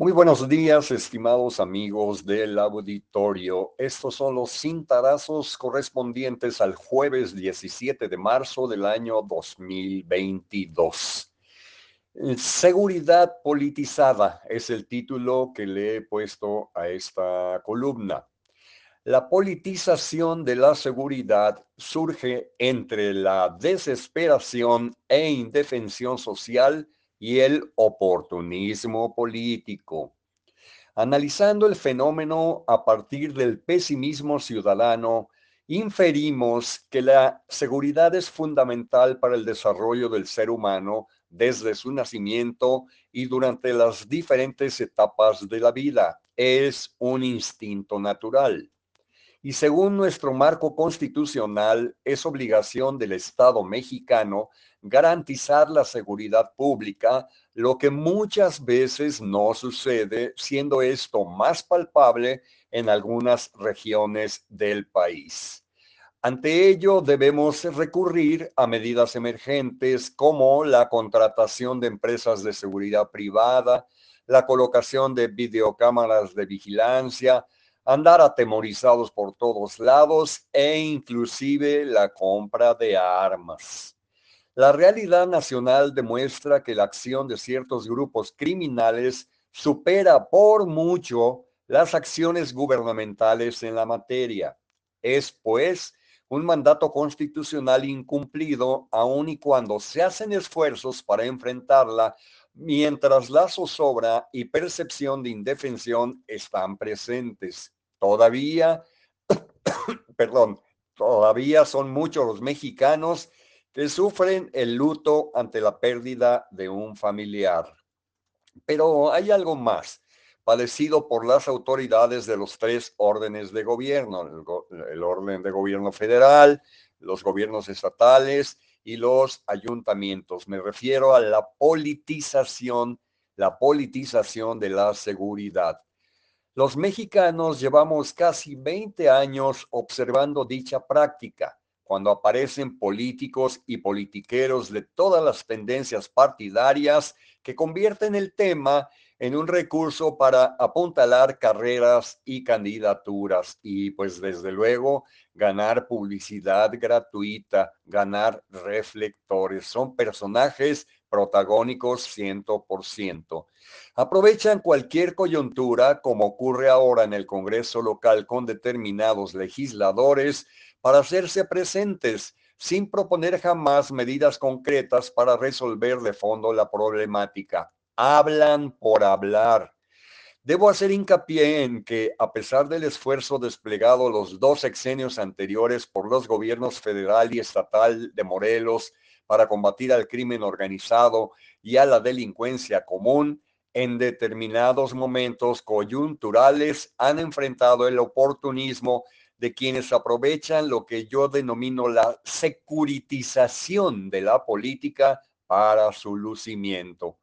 Muy buenos días, estimados amigos del auditorio. Estos son los cintarazos correspondientes al jueves 17 de marzo del año 2022. Seguridad politizada es el título que le he puesto a esta columna. La politización de la seguridad surge entre la desesperación e indefensión social y el oportunismo político. Analizando el fenómeno a partir del pesimismo ciudadano, inferimos que la seguridad es fundamental para el desarrollo del ser humano desde su nacimiento y durante las diferentes etapas de la vida. Es un instinto natural. Y según nuestro marco constitucional, es obligación del Estado mexicano garantizar la seguridad pública, lo que muchas veces no sucede, siendo esto más palpable en algunas regiones del país. Ante ello, debemos recurrir a medidas emergentes como la contratación de empresas de seguridad privada, la colocación de videocámaras de vigilancia, andar atemorizados por todos lados e inclusive la compra de armas. La realidad nacional demuestra que la acción de ciertos grupos criminales supera por mucho las acciones gubernamentales en la materia. Es, pues, un mandato constitucional incumplido aun y cuando se hacen esfuerzos para enfrentarla, mientras la zozobra y percepción de indefensión están presentes. Todavía, perdón, todavía son muchos los mexicanos que sufren el luto ante la pérdida de un familiar. Pero hay algo más, padecido por las autoridades de los tres órdenes de gobierno, el, orden de gobierno federal, los gobiernos estatales y los ayuntamientos. Me refiero a la politización, la politización de la seguridad. Los mexicanos llevamos casi 20 años observando dicha práctica cuando aparecen políticos y politiqueros de todas las tendencias partidarias que convierten el tema en un recurso para apuntalar carreras y candidaturas y pues desde luego ganar publicidad gratuita, ganar reflectores. Son personajes protagónicos 100%. Aprovechan cualquier coyuntura, como ocurre ahora en el Congreso local con determinados legisladores, para hacerse presentes sin proponer jamás medidas concretas para resolver de fondo la problemática. Hablan por hablar. Debo hacer hincapié en que, a pesar del esfuerzo desplegado los dos sexenios anteriores por los gobiernos federal y estatal de Morelos para combatir al crimen organizado y a la delincuencia común, en determinados momentos coyunturales han enfrentado el oportunismo de quienes aprovechan lo que yo denomino la securitización de la política para su lucimiento.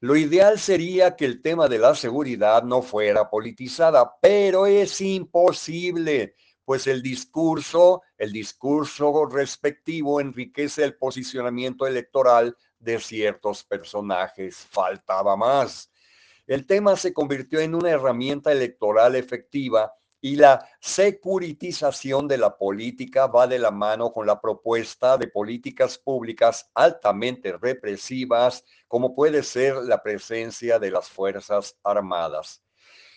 Lo ideal sería que el tema de la seguridad no fuera politizada, pero es imposible, pues el discurso, el discurso respectivo enriquece el posicionamiento electoral de ciertos personajes. Faltaba más. El tema se convirtió en una herramienta electoral efectiva y la securitización de la política va de la mano con la propuesta de políticas públicas altamente represivas, como puede ser la presencia de las Fuerzas Armadas.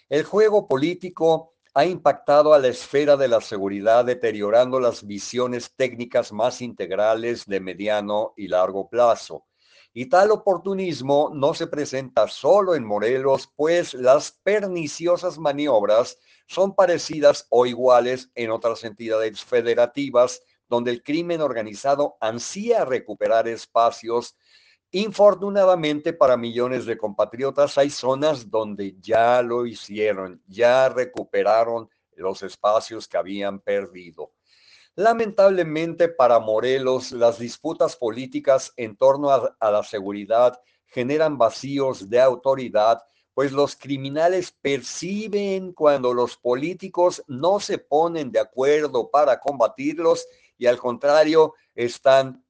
El juego político ha impactado a la esfera de la seguridad, deteriorando las visiones técnicas más integrales de mediano y largo plazo. Y tal oportunismo no se presenta solo en Morelos, pues las perniciosas maniobras son parecidas o iguales en otras entidades federativas donde el crimen organizado ansía recuperar espacios. Infortunadamente para millones de compatriotas hay zonas donde ya lo hicieron, ya recuperaron los espacios que habían perdido. Lamentablemente para Morelos, las disputas políticas en torno a, la seguridad generan vacíos de autoridad pues los criminales perciben cuando los políticos no se ponen de acuerdo para combatirlos y al contrario están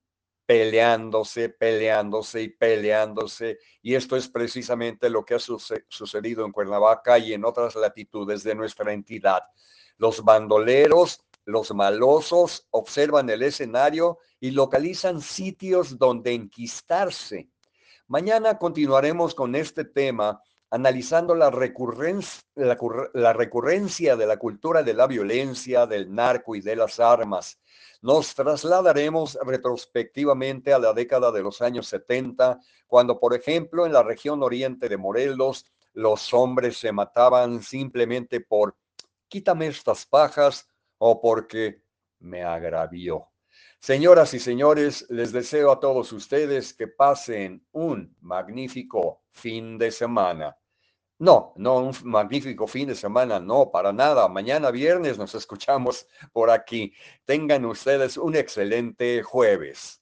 peleándose, peleándose y peleándose. Y esto es precisamente lo que ha sucedido en Cuernavaca y en otras latitudes de nuestra entidad. Los bandoleros, los malosos observan el escenario y localizan sitios donde enquistarse. Mañana continuaremos con este tema analizando la la, recurrencia de la cultura de la violencia, del narco y de las armas. Nos trasladaremos retrospectivamente a la década de los años 70, cuando, por ejemplo, en la región oriente de Morelos, los hombres se mataban simplemente por quítame estas pajas o porque me agravió. Señoras y señores, les deseo a todos ustedes que pasen un magnífico fin de semana. No, no un magnífico fin de semana, no, para nada. Mañana viernes nos escuchamos por aquí. Tengan ustedes un excelente jueves.